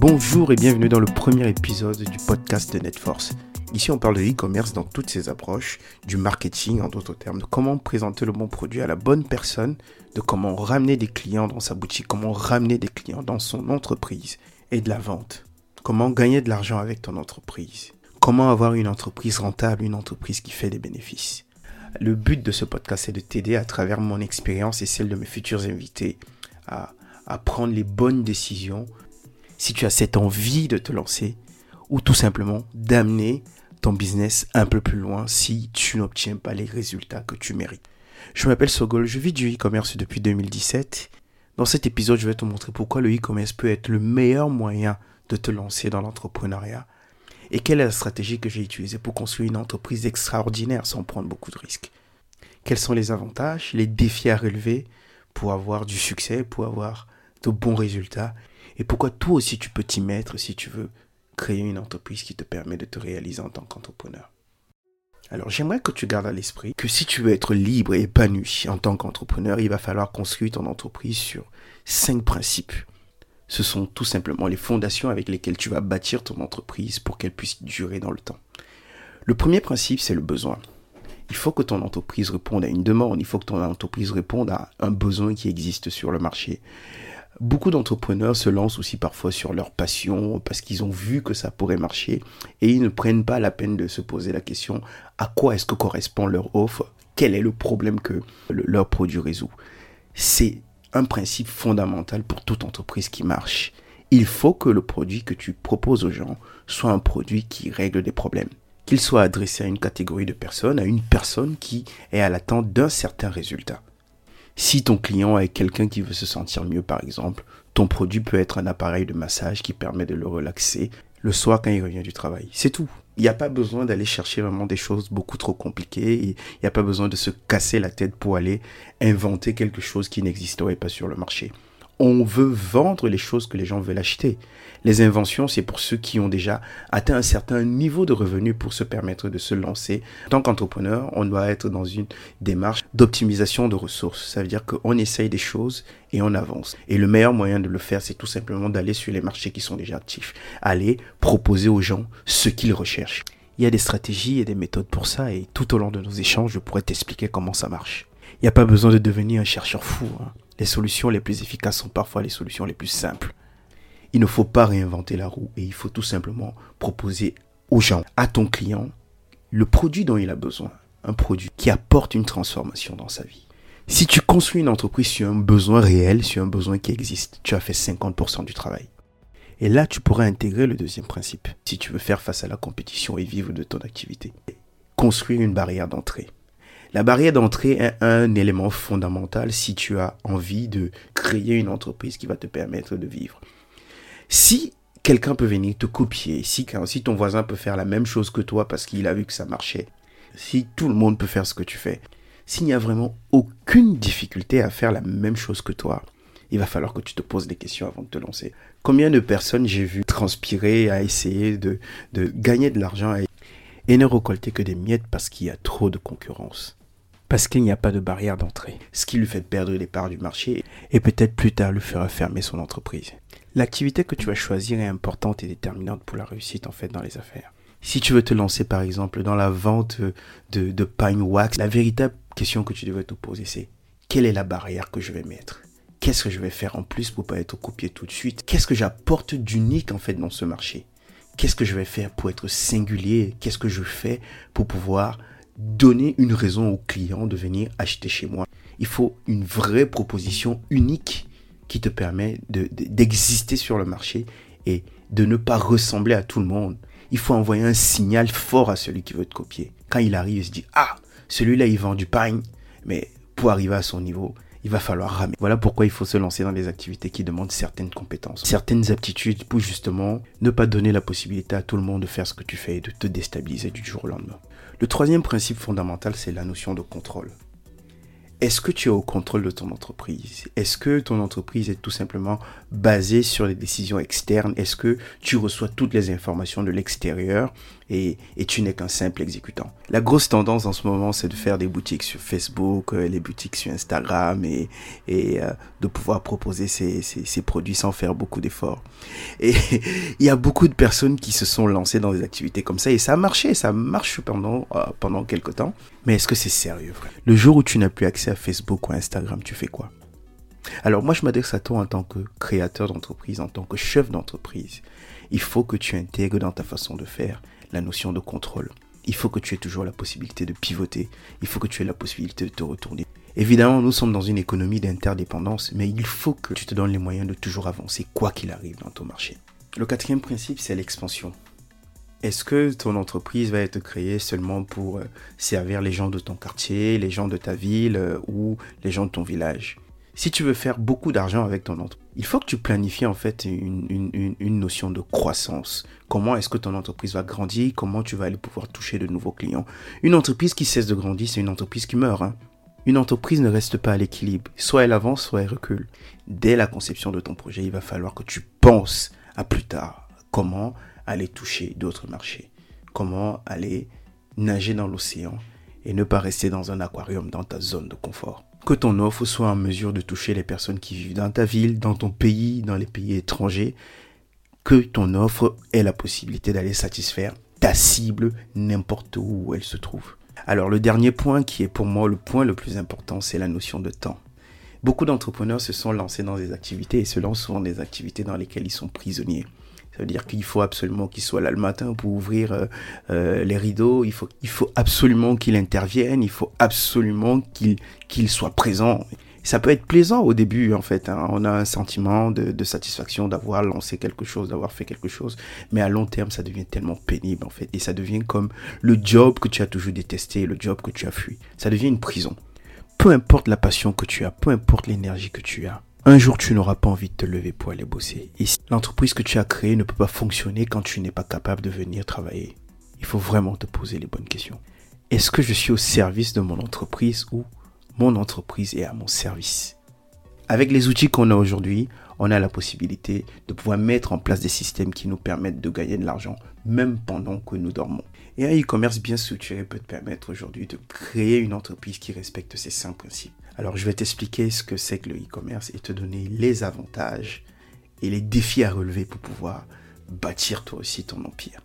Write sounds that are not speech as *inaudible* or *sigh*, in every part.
Bonjour et bienvenue dans le premier épisode du podcast de NetForce. Ici, on parle de e-commerce dans toutes ses approches, du marketing en d'autres termes, de comment présenter le bon produit à la bonne personne, de comment ramener des clients dans sa boutique, comment ramener des clients dans son entreprise et de la vente. Comment gagner de l'argent avec ton entreprise. Comment avoir une entreprise rentable, une entreprise qui fait des bénéfices. Le but de ce podcast est de t'aider à travers mon expérience et celle de mes futurs invités à, à prendre les bonnes décisions si tu as cette envie de te lancer ou tout simplement d'amener ton business un peu plus loin si tu n'obtiens pas les résultats que tu mérites. Je m'appelle Sogol, je vis du e-commerce depuis 2017. Dans cet épisode, je vais te montrer pourquoi le e-commerce peut être le meilleur moyen de te lancer dans l'entrepreneuriat et quelle est la stratégie que j'ai utilisée pour construire une entreprise extraordinaire sans prendre beaucoup de risques. Quels sont les avantages, les défis à relever pour avoir du succès, pour avoir de bons résultats et pourquoi toi aussi tu peux t'y mettre si tu veux créer une entreprise qui te permet de te réaliser en tant qu'entrepreneur? Alors j'aimerais que tu gardes à l'esprit que si tu veux être libre et épanoui en tant qu'entrepreneur, il va falloir construire ton entreprise sur cinq principes. Ce sont tout simplement les fondations avec lesquelles tu vas bâtir ton entreprise pour qu'elle puisse durer dans le temps. Le premier principe, c'est le besoin. Il faut que ton entreprise réponde à une demande, il faut que ton entreprise réponde à un besoin qui existe sur le marché. Beaucoup d'entrepreneurs se lancent aussi parfois sur leur passion parce qu'ils ont vu que ça pourrait marcher et ils ne prennent pas la peine de se poser la question à quoi est-ce que correspond leur offre, quel est le problème que leur produit résout? C'est un principe fondamental pour toute entreprise qui marche. Il faut que le produit que tu proposes aux gens soit un produit qui règle des problèmes. Qu'il soit adressé à une catégorie de personnes, à une personne qui est à l'attente d'un certain résultat. Si ton client est quelqu'un qui veut se sentir mieux, par exemple, ton produit peut être un appareil de massage qui permet de le relaxer le soir quand il revient du travail. C'est tout. Il n'y a pas besoin d'aller chercher vraiment des choses beaucoup trop compliquées. Il n'y a pas besoin de se casser la tête pour aller inventer quelque chose qui n'existerait pas sur le marché on veut vendre les choses que les gens veulent acheter. Les inventions, c'est pour ceux qui ont déjà atteint un certain niveau de revenu pour se permettre de se lancer. En tant qu'entrepreneur, on doit être dans une démarche d'optimisation de ressources. Ça veut dire qu'on essaye des choses et on avance. Et le meilleur moyen de le faire, c'est tout simplement d'aller sur les marchés qui sont déjà actifs. Aller proposer aux gens ce qu'ils recherchent. Il y a des stratégies et des méthodes pour ça et tout au long de nos échanges, je pourrais t'expliquer comment ça marche. Il n'y a pas besoin de devenir un chercheur fou. Hein. Les solutions les plus efficaces sont parfois les solutions les plus simples. Il ne faut pas réinventer la roue et il faut tout simplement proposer aux gens, à ton client, le produit dont il a besoin. Un produit qui apporte une transformation dans sa vie. Si tu construis une entreprise sur un besoin réel, sur un besoin qui existe, tu as fait 50% du travail. Et là, tu pourras intégrer le deuxième principe, si tu veux faire face à la compétition et vivre de ton activité. Construire une barrière d'entrée. La barrière d'entrée est un élément fondamental si tu as envie de créer une entreprise qui va te permettre de vivre. Si quelqu'un peut venir te copier, si, ton voisin peut faire la même chose que toi parce qu'il a vu que ça marchait, si tout le monde peut faire ce que tu fais, s'il n'y a vraiment aucune difficulté à faire la même chose que toi, il va falloir que tu te poses des questions avant de te lancer. Combien de personnes j'ai vu transpirer à essayer de, de gagner de l'argent et ne récolter que des miettes parce qu'il y a trop de concurrence? Parce qu'il n'y a pas de barrière d'entrée, ce qui lui fait perdre les parts du marché et peut-être plus tard lui fera fermer son entreprise. L'activité que tu vas choisir est importante et déterminante pour la réussite en fait dans les affaires. Si tu veux te lancer par exemple dans la vente de, pine wax, la véritable question que tu devrais te poser c'est quelle est la barrière que je vais mettre? Qu'est-ce que je vais faire en plus pour pas être copié tout de suite? Qu'est-ce que j'apporte d'unique en fait dans ce marché? Qu'est-ce que je vais faire pour être singulier? Qu'est-ce que je fais pour pouvoir donner une raison au client de venir acheter chez moi. Il faut une vraie proposition unique qui te permet d'exister sur le marché et de ne pas ressembler à tout le monde. Il faut envoyer un signal fort à celui qui veut te copier. Quand il arrive, il se dit, ah, celui-là, il vend du pain, mais pour arriver à son niveau, il va falloir ramer. Voilà pourquoi il faut se lancer dans des activités qui demandent certaines compétences, certaines aptitudes pour justement ne pas donner la possibilité à tout le monde de faire ce que tu fais et de te déstabiliser du jour au lendemain. Le troisième principe fondamental, c'est la notion de contrôle. est-ce que tu es au contrôle de ton entreprise? Est-ce que ton entreprise est tout simplement basée sur les décisions externes? Est-ce que tu reçois toutes les informations de l'extérieur? Et, tu n'es qu'un simple exécutant La grosse tendance en ce moment, c'est de faire des boutiques sur Facebook, euh, les boutiques sur Instagram et, euh, de pouvoir proposer ces, produits sans faire beaucoup d'efforts. Et *laughs* il y a beaucoup de personnes qui se sont lancées dans des activités comme ça et ça a marché, ça marche pendant, euh, pendant quelques temps. Mais est-ce que c'est sérieux vrai Le jour où tu n'as plus accès à Facebook ou Instagram, tu fais quoi? Alors moi, je m'adresse à toi en tant que créateur d'entreprise, en tant que chef d'entreprise. Il faut que tu intègres dans ta façon de faire la notion de contrôle. Il faut que tu aies toujours la possibilité de pivoter. Il faut que tu aies la possibilité de te retourner. Évidemment, nous sommes dans une économie d'interdépendance, mais il faut que tu te donnes les moyens de toujours avancer, quoi qu'il arrive dans ton marché. Le quatrième principe, c'est l'expansion. Est-ce que ton entreprise va être créée seulement pour euh, servir les gens de ton quartier, les gens de ta ville euh, ou les gens de ton village? Si tu veux faire beaucoup d'argent avec ton entreprise, il faut que tu planifies en fait une, notion de croissance. Comment est-ce que ton entreprise va grandir? Comment tu vas aller pouvoir toucher de nouveaux clients? Une entreprise qui cesse de grandir, c'est une entreprise qui meurt. Hein. Une entreprise ne reste pas à l'équilibre. Soit elle avance, soit elle recule. Dès la conception de ton projet, il va falloir que tu penses à plus tard. Comment aller toucher d'autres marchés, comment aller nager dans l'océan et ne pas rester dans un aquarium dans ta zone de confort? Que ton offre soit en mesure de toucher les personnes qui vivent dans ta ville, dans ton pays, dans les pays étrangers, que ton offre ait la possibilité d'aller satisfaire ta cible n'importe où elle se trouve. Alors le dernier point qui est pour moi le point le plus important, c'est la notion de temps. Beaucoup d'entrepreneurs se sont lancés dans des activités et se lancent souvent des activités dans lesquelles ils sont prisonniers. Ça veut dire qu'il faut absolument qu'il soit là le matin pour ouvrir euh, euh, les rideaux. Il faut, absolument qu'il intervienne. Il faut absolument qu'il soit présent. Ça peut être plaisant au début, en fait. Hein. On a un sentiment de satisfaction d'avoir lancé quelque chose, d'avoir fait quelque chose. Mais à long terme, ça devient tellement pénible, en fait. Et ça devient comme le job que tu as toujours détesté, le job que tu as fui. Ça devient une prison. Peu importe la passion que tu as, peu importe l'énergie que tu as, un jour, tu n'auras pas envie de te lever pour aller bosser. L'entreprise que tu as créée ne peut pas fonctionner quand tu n'es pas capable de venir travailler. Il faut vraiment te poser les bonnes questions. Est-ce que je suis au service de mon entreprise ou mon entreprise est à mon service? Avec les outils qu'on a aujourd'hui, on a la possibilité de pouvoir mettre en place des systèmes qui nous permettent de gagner de l'argent, même pendant que nous dormons. Et un e-commerce bien structuré peut te permettre aujourd'hui de créer une entreprise qui respecte ces cinq principes. Alors je vais t'expliquer ce que c'est que le e-commerce et te donner les avantages et les défis à relever pour pouvoir bâtir toi aussi ton empire.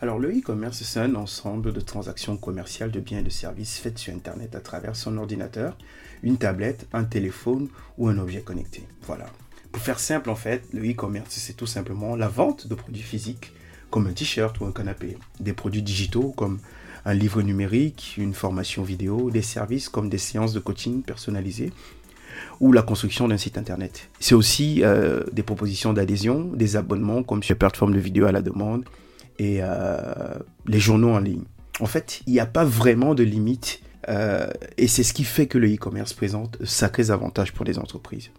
Alors le e-commerce, c'est un ensemble de transactions commerciales de biens et de services faites sur Internet à travers son ordinateur, une tablette, un téléphone ou un objet connecté. Voilà. Pour faire simple en fait, le e-commerce, c'est tout simplement la vente de produits physiques comme un t-shirt ou un canapé, des produits digitaux comme un livre numérique, une formation vidéo, des services comme des séances de coaching personnalisées ou la construction d'un site internet. C'est aussi euh, des propositions d'adhésion, des abonnements comme sur plateforme de vidéo à la demande et euh, les journaux en ligne. En fait, il n'y a pas vraiment de limite euh, et c'est ce qui fait que le e-commerce présente sacrés avantages pour les entreprises.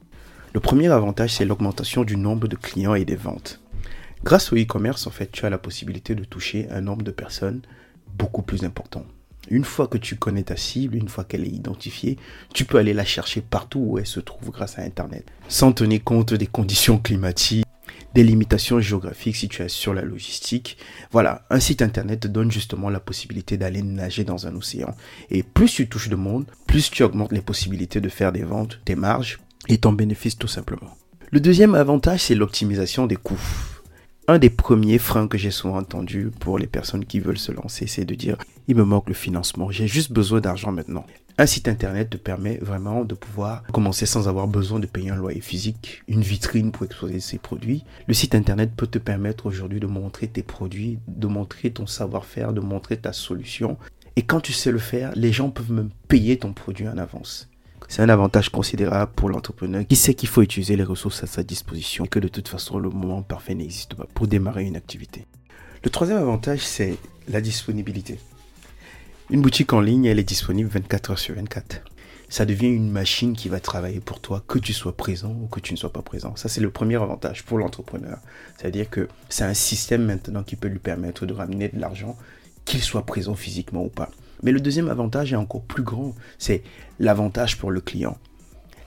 Le premier avantage, c'est l'augmentation du nombre de clients et des ventes. Grâce au e-commerce, en fait, tu as la possibilité de toucher un nombre de personnes beaucoup plus important. Une fois que tu connais ta cible, une fois qu'elle est identifiée, tu peux aller la chercher partout où elle se trouve grâce à Internet, sans tenir compte des conditions climatiques, des limitations géographiques si tu es sur la logistique. Voilà, un site Internet te donne justement la possibilité d'aller nager dans un océan. Et plus tu touches de monde, plus tu augmentes les possibilités de faire des ventes, tes marges et ton bénéfice tout simplement. Le deuxième avantage, c'est l'optimisation des coûts un des premiers freins que j'ai souvent entendu pour les personnes qui veulent se lancer, c'est de dire il me manque le financement, j'ai juste besoin d'argent maintenant. Un site internet te permet vraiment de pouvoir commencer sans avoir besoin de payer un loyer physique, une vitrine pour exposer ses produits. Le site internet peut te permettre aujourd'hui de montrer tes produits, de montrer ton savoir-faire, de montrer ta solution. Et quand tu sais le faire, les gens peuvent même payer ton produit en avance. C'est un avantage considérable pour l'entrepreneur qui sait qu'il faut utiliser les ressources à sa disposition et que de toute façon le moment parfait n'existe pas pour démarrer une activité. Le troisième avantage, c'est la disponibilité. Une boutique en ligne, elle est disponible 24 heures sur 24. Ça devient une machine qui va travailler pour toi, que tu sois présent ou que tu ne sois pas présent. Ça, c'est le premier avantage pour l'entrepreneur. C'est-à-dire que c'est un système maintenant qui peut lui permettre de ramener de l'argent, qu'il soit présent physiquement ou pas. Mais le deuxième avantage est encore plus grand, c'est l'avantage pour le client.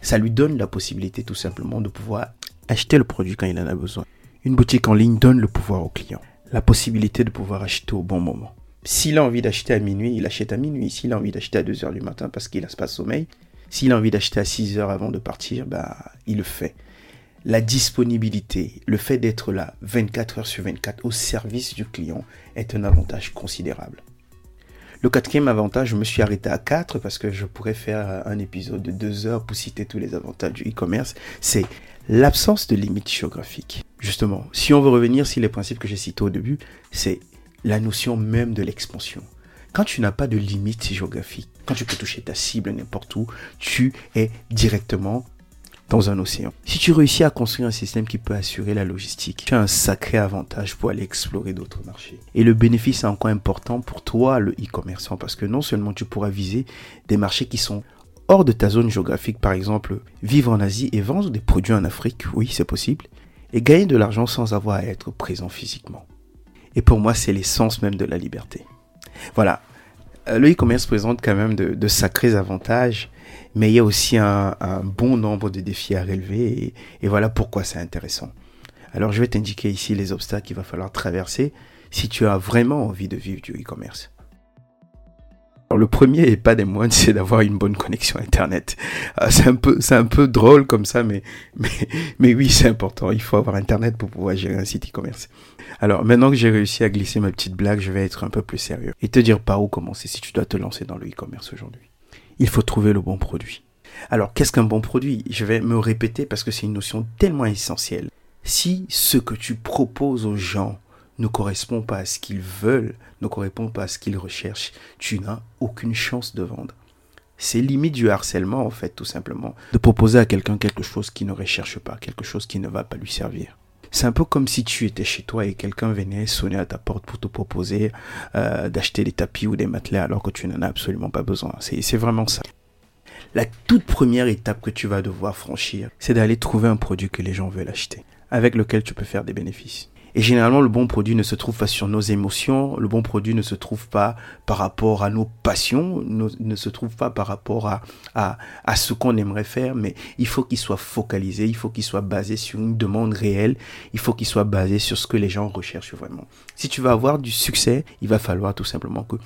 Ça lui donne la possibilité tout simplement de pouvoir acheter le produit quand il en a besoin. Une boutique en ligne donne le pouvoir au client, la possibilité de pouvoir acheter au bon moment. S'il a envie d'acheter à minuit, il achète à minuit. S'il a envie d'acheter à 2h du matin parce qu'il n'a pas de sommeil, s'il a envie d'acheter à 6h avant de partir, bah, il le fait. La disponibilité, le fait d'être là 24 heures sur 24 au service du client est un avantage considérable. Le quatrième avantage, je me suis arrêté à 4 parce que je pourrais faire un épisode de 2 heures pour citer tous les avantages du e-commerce, c'est l'absence de limites géographiques. Justement, si on veut revenir sur les principes que j'ai cités au début, c'est la notion même de l'expansion. Quand tu n'as pas de limites géographiques, quand tu peux toucher ta cible n'importe où, tu es directement dans un océan. Si tu réussis à construire un système qui peut assurer la logistique, tu as un sacré avantage pour aller explorer d'autres marchés. Et le bénéfice est encore important pour toi, le e-commerçant, parce que non seulement tu pourras viser des marchés qui sont hors de ta zone géographique, par exemple, vivre en Asie et vendre des produits en Afrique, oui, c'est possible, et gagner de l'argent sans avoir à être présent physiquement. Et pour moi, c'est l'essence même de la liberté. Voilà. Euh, le e-commerce présente quand même de, sacrés avantages, mais il y a aussi un, bon nombre de défis à relever et, voilà pourquoi c'est intéressant. Alors je vais t'indiquer ici les obstacles qu'il va falloir traverser si tu as vraiment envie de vivre du e-commerce. le premier et pas des moindres, *laughs* c'est d'avoir une bonne connexion Internet. Euh, c'est un peu, drôle comme ça, mais, mais, mais oui, c'est important. Il faut avoir Internet pour pouvoir gérer un site e-commerce. Alors maintenant que j'ai réussi à glisser ma petite blague, je vais être un peu plus sérieux et te dire par où commencer si tu dois te lancer dans le e-commerce aujourd'hui il faut trouver le bon produit. Alors, qu'est-ce qu'un bon produit? Je vais me répéter parce que c'est une notion tellement essentielle. Si ce que tu proposes aux gens ne correspond pas à ce qu'ils veulent, ne correspond pas à ce qu'ils recherchent, tu n'as aucune chance de vendre. C'est limite du harcèlement, en fait, tout simplement, de proposer à quelqu'un quelque chose qui ne recherche pas, quelque chose qui ne va pas lui servir. C'est un peu comme si tu étais chez toi et quelqu'un venait sonner à ta porte pour te proposer euh, d'acheter des tapis ou des matelas alors que tu n'en as absolument pas besoin. C'est vraiment ça. La toute première étape que tu vas devoir franchir, c'est d'aller trouver un produit que les gens veulent acheter, avec lequel tu peux faire des bénéfices. Et généralement, le bon produit ne se trouve pas sur nos émotions, le bon produit ne se trouve pas par rapport à nos passions, ne, se trouve pas par rapport à, ce qu'on aimerait faire, mais il faut qu'il soit focalisé, il faut qu'il soit basé sur une demande réelle, il faut qu'il soit basé sur ce que les gens recherchent vraiment. Si tu veux avoir du succès, il va falloir tout simplement que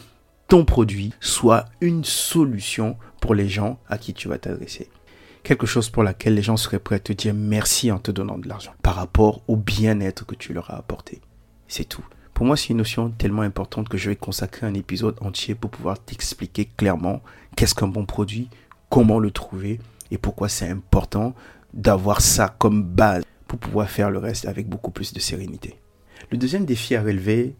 ton produit soit une solution pour les gens à qui tu vas t'adresser quelque chose pour laquelle les gens seraient prêts à te dire merci en te donnant de l'argent par rapport au bien-être que tu leur as apporté. C'est tout. Pour moi, c'est une notion tellement importante que je vais consacrer un épisode entier pour pouvoir t'expliquer clairement qu'est-ce qu'un bon produit, comment le trouver et pourquoi c'est important d'avoir ça comme base pour pouvoir faire le reste avec beaucoup plus de sérénité. Le deuxième défi à relever,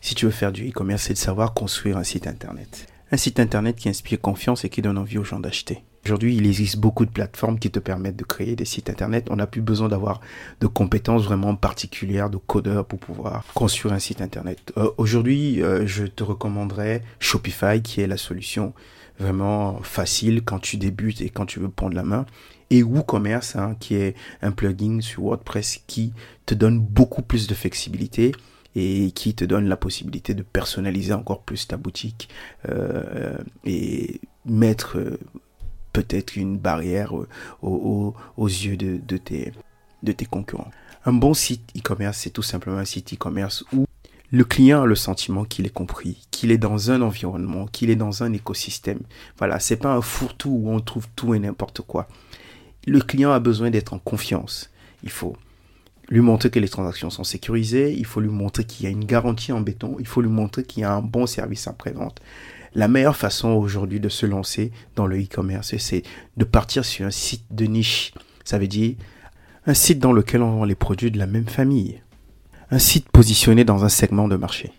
si tu veux faire du e-commerce, c'est de savoir construire un site internet. Un site internet qui inspire confiance et qui donne envie aux gens d'acheter. Aujourd'hui, il existe beaucoup de plateformes qui te permettent de créer des sites internet. On n'a plus besoin d'avoir de compétences vraiment particulières de codeur pour pouvoir construire un site internet. Euh, aujourd'hui, euh, je te recommanderais Shopify qui est la solution vraiment facile quand tu débutes et quand tu veux prendre la main. Et WooCommerce hein, qui est un plugin sur WordPress qui te donne beaucoup plus de flexibilité et qui te donne la possibilité de personnaliser encore plus ta boutique euh, et mettre peut-être une barrière aux, yeux de, tes, de tes concurrents. Un bon site e-commerce, c'est tout simplement un site e-commerce où le client a le sentiment qu'il est compris, qu'il est dans un environnement, qu'il est dans un écosystème. Voilà, c'est pas un fourre-tout où on trouve tout et n'importe quoi. Le client a besoin d'être en confiance. Il faut lui montrer que les transactions sont sécurisées, il faut lui montrer qu'il y a une garantie en béton, il faut lui montrer qu'il y a un bon service après-vente. La meilleure façon aujourd'hui de se lancer dans le e-commerce, c'est de partir sur un site de niche. Ça veut dire un site dans lequel on vend les produits de la même famille. Un site positionné dans un segment de marché.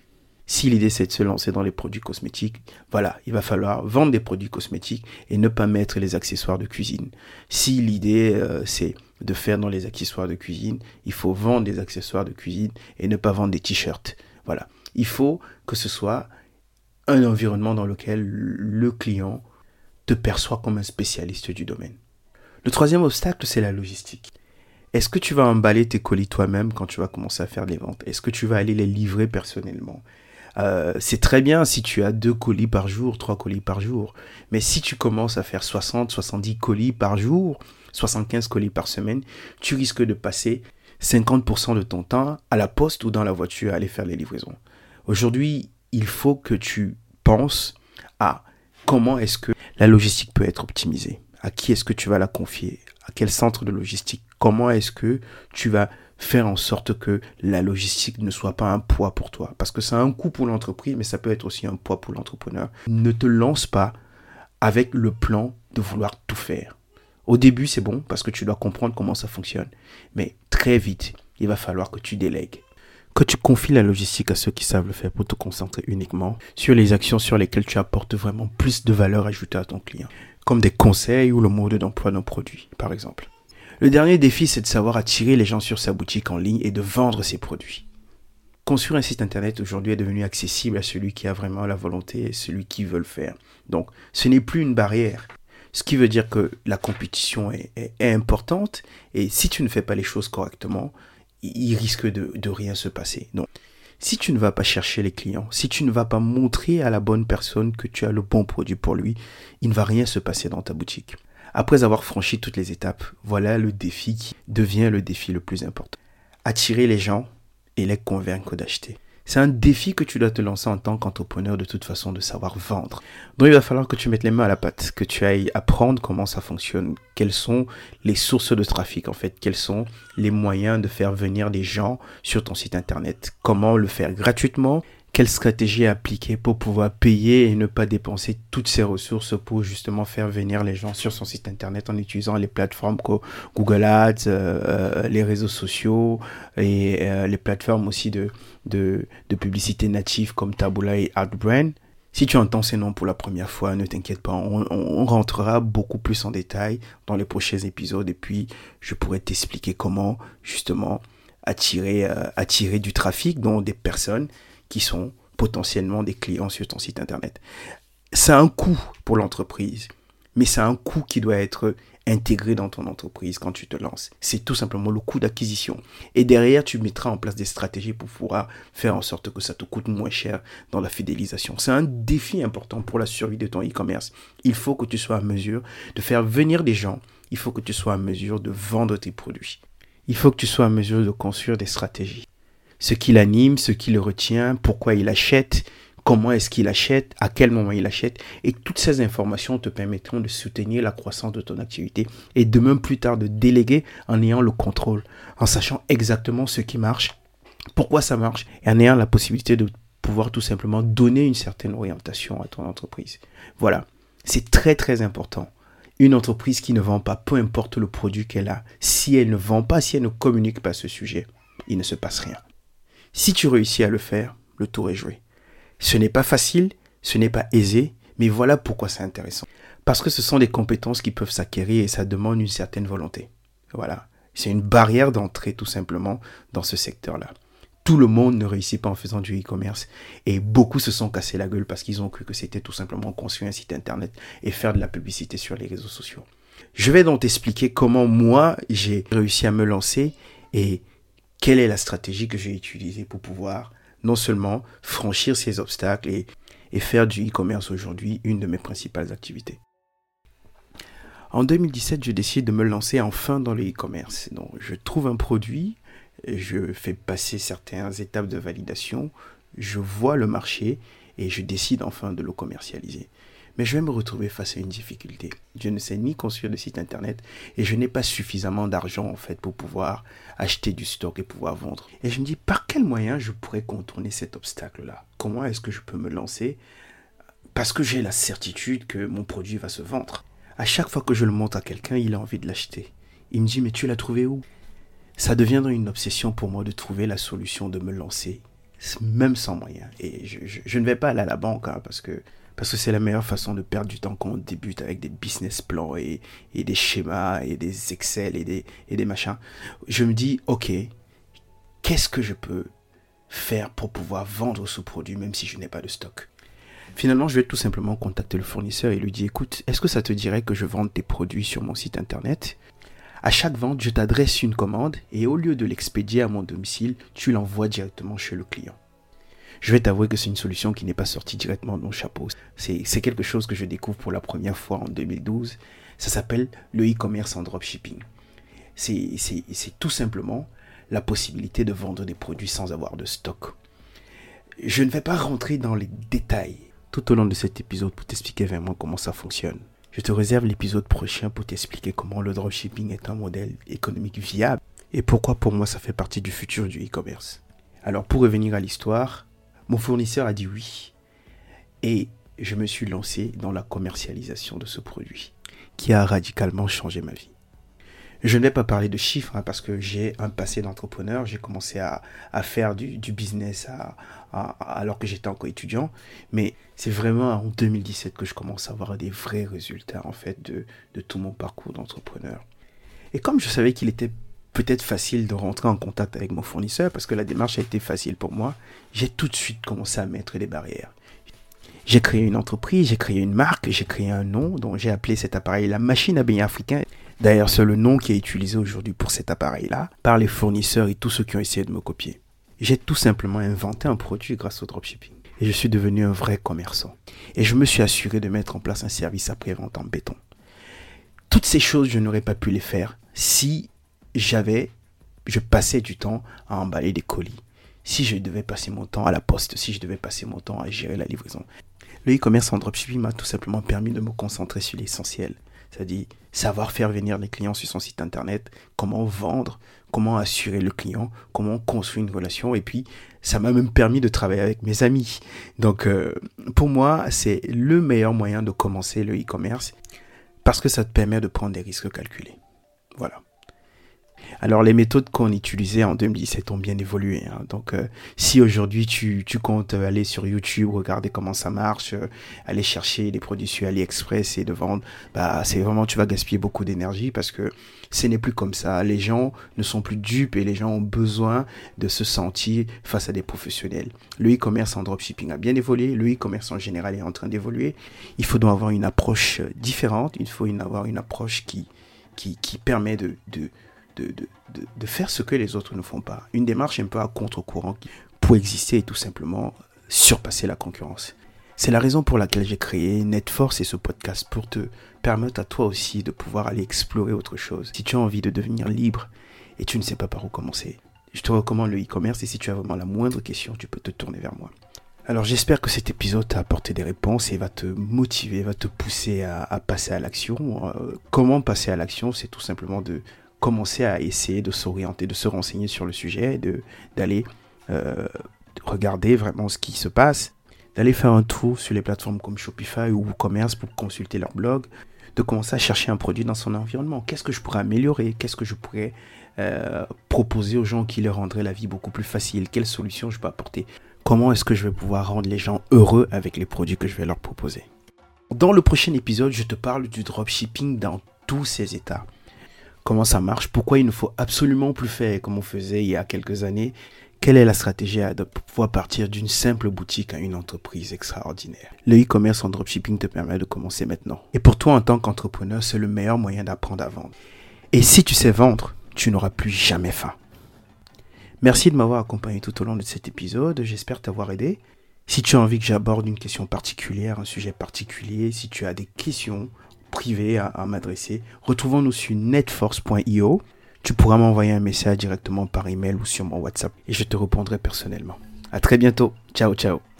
Si l'idée c'est de se lancer dans les produits cosmétiques, voilà, il va falloir vendre des produits cosmétiques et ne pas mettre les accessoires de cuisine. Si l'idée euh, c'est de faire dans les accessoires de cuisine, il faut vendre des accessoires de cuisine et ne pas vendre des t-shirts. Voilà, il faut que ce soit un environnement dans lequel le client te perçoit comme un spécialiste du domaine. Le troisième obstacle, c'est la logistique. Est-ce que tu vas emballer tes colis toi-même quand tu vas commencer à faire des ventes? Est-ce que tu vas aller les livrer personnellement? Euh, c'est très bien si tu as deux colis par jour, trois colis par jour. Mais si tu commences à faire 60, 70 colis par jour, 75 colis par semaine, tu risques de passer 50% de ton temps à la poste ou dans la voiture à aller faire les livraisons. Aujourd'hui, il faut que tu penses à comment est-ce que la logistique peut être optimisée. À qui est-ce que tu vas la confier? À quel centre de logistique? Comment est-ce que tu vas faire en sorte que la logistique ne soit pas un poids pour toi? Parce que c'est un coût pour l'entreprise, mais ça peut être aussi un poids pour l'entrepreneur. Ne te lance pas avec le plan de vouloir tout faire. Au début, c'est bon parce que tu dois comprendre comment ça fonctionne. Mais très vite, il va falloir que tu délègues. Que tu confies la logistique à ceux qui savent le faire pour te concentrer uniquement sur les actions sur lesquelles tu apportes vraiment plus de valeur ajoutée à ton client. Comme des conseils ou le mode d'emploi d'un produit, par exemple. Le dernier défi, c'est de savoir attirer les gens sur sa boutique en ligne et de vendre ses produits. Construire un site internet aujourd'hui est devenu accessible à celui qui a vraiment la volonté et celui qui veut le faire. Donc, ce n'est plus une barrière. Ce qui veut dire que la compétition est, importante et si tu ne fais pas les choses correctement, il risque de, rien se passer. Donc, si tu ne vas pas chercher les clients, si tu ne vas pas montrer à la bonne personne que tu as le bon produit pour lui, il ne va rien se passer dans ta boutique. Après avoir franchi toutes les étapes, voilà le défi qui devient le défi le plus important. Attirer les gens et les convaincre d'acheter. C'est un défi que tu dois te lancer en tant qu'entrepreneur de toute façon de savoir vendre. Donc il va falloir que tu mettes les mains à la pâte, que tu ailles apprendre comment ça fonctionne, quelles sont les sources de trafic en fait, quels sont les moyens de faire venir des gens sur ton site internet, comment le faire gratuitement, quelle stratégie appliquer pour pouvoir payer et ne pas dépenser toutes ses ressources pour justement faire venir les gens sur son site internet en utilisant les plateformes comme Google Ads, euh, euh, les réseaux sociaux et euh, les plateformes aussi de, de, publicité native comme Taboola et AdBrand. Si tu entends ces noms pour la première fois, ne t'inquiète pas, on, rentrera beaucoup plus en détail dans les prochains épisodes et puis je pourrais t'expliquer comment justement attirer, attirer du trafic, dont des personnes qui sont potentiellement des clients sur ton site internet. C'est un coût pour l'entreprise, mais c'est un coût qui doit être intégré dans ton entreprise quand tu te lances. C'est tout simplement le coût d'acquisition. Et derrière, tu mettras en place des stratégies pour pouvoir faire en sorte que ça te coûte moins cher dans la fidélisation. C'est un défi important pour la survie de ton e-commerce. Il faut que tu sois à mesure de faire venir des gens. Il faut que tu sois à mesure de vendre tes produits. Il faut que tu sois à mesure de construire des stratégies ce qui l'anime, ce qui le retient, pourquoi il achète, comment est-ce qu'il achète, à quel moment il achète. Et toutes ces informations te permettront de soutenir la croissance de ton activité et de même plus tard de déléguer en ayant le contrôle, en sachant exactement ce qui marche, pourquoi ça marche et en ayant la possibilité de pouvoir tout simplement donner une certaine orientation à ton entreprise. Voilà, c'est très très important. Une entreprise qui ne vend pas, peu importe le produit qu'elle a, si elle ne vend pas, si elle ne communique pas ce sujet, il ne se passe rien. Si tu réussis à le faire, le tour est joué. Ce n'est pas facile, ce n'est pas aisé, mais voilà pourquoi c'est intéressant. Parce que ce sont des compétences qui peuvent s'acquérir et ça demande une certaine volonté. Voilà. C'est une barrière d'entrée tout simplement dans ce secteur-là. Tout le monde ne réussit pas en faisant du e-commerce et beaucoup se sont cassés la gueule parce qu'ils ont cru que c'était tout simplement construire un site internet et faire de la publicité sur les réseaux sociaux. Je vais donc t'expliquer comment moi j'ai réussi à me lancer et quelle est la stratégie que j'ai utilisée pour pouvoir non seulement franchir ces obstacles et, faire du e-commerce aujourd'hui une de mes principales activités. En 2017, je décide de me lancer enfin dans le e-commerce. Donc, je trouve un produit, je fais passer certaines étapes de validation, je vois le marché et je décide enfin de le commercialiser mais je vais me retrouver face à une difficulté. Je ne sais ni construire de site internet et je n'ai pas suffisamment d'argent en fait pour pouvoir acheter du stock et pouvoir vendre. Et je me dis par quel moyen je pourrais contourner cet obstacle-là? Comment est-ce que je peux me lancer? Parce que j'ai la certitude que mon produit va se vendre. À chaque fois que je le montre à quelqu'un, il a envie de l'acheter. Il me dit mais tu l'as trouvé où? Ça deviendra une obsession pour moi de trouver la solution de me lancer, même sans moyens. Et je, ne vais pas aller à la banque hein, parce que parce que c'est la meilleure façon de perdre du temps quand on débute avec des business plans et, des schémas et des Excel et des, et des machins. Je me dis, ok, qu'est-ce que je peux faire pour pouvoir vendre ce produit même si je n'ai pas de stock? Finalement, je vais tout simplement contacter le fournisseur et lui dire, écoute, est-ce que ça te dirait que je vende tes produits sur mon site internet? À chaque vente, je t'adresse une commande et au lieu de l'expédier à mon domicile, tu l'envoies directement chez le client. Je vais t'avouer que c'est une solution qui n'est pas sortie directement de mon chapeau. C'est quelque chose que je découvre pour la première fois en 2012. Ça s'appelle le e-commerce en dropshipping. C'est tout simplement la possibilité de vendre des produits sans avoir de stock. Je ne vais pas rentrer dans les détails tout au long de cet épisode pour t'expliquer vraiment comment ça fonctionne. Je te réserve l'épisode prochain pour t'expliquer comment le dropshipping est un modèle économique viable et pourquoi pour moi ça fait partie du futur du e-commerce. Alors pour revenir à l'histoire, mon fournisseur a dit oui et je me suis lancé dans la commercialisation de ce produit qui a radicalement changé ma vie. Je ne vais pas parler de chiffres hein, parce que j'ai un passé d'entrepreneur. J'ai commencé à, faire du, business alors que j'étais encore étudiant. Mais c'est vraiment en 2017 que je commence à avoir des vrais résultats en fait de, de tout mon parcours d'entrepreneur. Et comme je savais qu'il était peut-être facile de rentrer en contact avec mon fournisseur parce que la démarche a été facile pour moi, j'ai tout de suite commencé à mettre des barrières. J'ai créé une entreprise, j'ai créé une marque, j'ai créé un nom dont j'ai appelé cet appareil la machine à baigner africain. D'ailleurs, c'est le nom qui est utilisé aujourd'hui pour cet appareil-là par les fournisseurs et tous ceux qui ont essayé de me copier. J'ai tout simplement inventé un produit grâce au dropshipping. Et je suis devenu un vrai commerçant. Et je me suis assuré de mettre en place un service après-vente en béton. Toutes ces choses, je n'aurais pas pu les faire si j'avais, je passais du temps à emballer des colis. Si je devais passer mon temps à la poste, si je devais passer mon temps à gérer la livraison. Le e-commerce en dropshipping m'a tout simplement permis de me concentrer sur l'essentiel. C'est-à-dire savoir faire venir les clients sur son site internet, comment vendre, comment assurer le client, comment construire une relation. Et puis, ça m'a même permis de travailler avec mes amis. Donc, euh, pour moi, c'est le meilleur moyen de commencer le e-commerce parce que ça te permet de prendre des risques calculés. Voilà. Alors les méthodes qu'on utilisait en 2017 ont bien évolué. Hein. Donc euh, si aujourd'hui tu, comptes aller sur YouTube, regarder comment ça marche, euh, aller chercher des produits sur AliExpress et de vendre, bah c'est vraiment tu vas gaspiller beaucoup d'énergie parce que ce n'est plus comme ça. Les gens ne sont plus dupes et les gens ont besoin de se sentir face à des professionnels. Le e-commerce en dropshipping a bien évolué, le e-commerce en général est en train d'évoluer. Il faut donc avoir une approche différente, il faut avoir une approche qui, qui, qui permet de de, de, faire ce que les autres ne font pas. Une démarche un peu à contre-courant pour exister et tout simplement surpasser la concurrence. C'est la raison pour laquelle j'ai créé NetForce et ce podcast pour te permettre à toi aussi de pouvoir aller explorer autre chose. Si tu as envie de devenir libre et tu ne sais pas par où commencer, je te recommande le e-commerce et si tu as vraiment la moindre question, tu peux te tourner vers moi. Alors j'espère que cet épisode t'a apporté des réponses et va te motiver, va te pousser à passer à l'action. Euh, comment passer à l'action? C'est tout simplement de commencer à essayer de s'orienter, de se renseigner sur le sujet, d'aller euh, regarder vraiment ce qui se passe, d'aller faire un tour sur les plateformes comme Shopify ou WooCommerce pour consulter leur blog, de commencer à chercher un produit dans son environnement. Qu'est-ce que je pourrais améliorer? Qu'est-ce que je pourrais euh, proposer aux gens qui leur rendraient la vie beaucoup plus facile? Quelles solutions je peux apporter? Comment est-ce que je vais pouvoir rendre les gens heureux avec les produits que je vais leur proposer? Dans le prochain épisode, je te parle du dropshipping dans tous ses états comment ça marche, pourquoi il ne faut absolument plus faire comme on faisait il y a quelques années, quelle est la stratégie à adopter pour pouvoir partir d'une simple boutique à une entreprise extraordinaire? Le e-commerce en dropshipping te permet de commencer maintenant. Et pour toi en tant qu'entrepreneur, c'est le meilleur moyen d'apprendre à vendre. Et si tu sais vendre, tu n'auras plus jamais faim. Merci de m'avoir accompagné tout au long de cet épisode, j'espère t'avoir aidé. Si tu as envie que j'aborde une question particulière, un sujet particulier, si tu as des questions privé à, m'adresser. Retrouvons-nous sur netforce.io. Tu pourras m'envoyer un message directement par email ou sur mon WhatsApp et je te répondrai personnellement. À très bientôt. Ciao, ciao.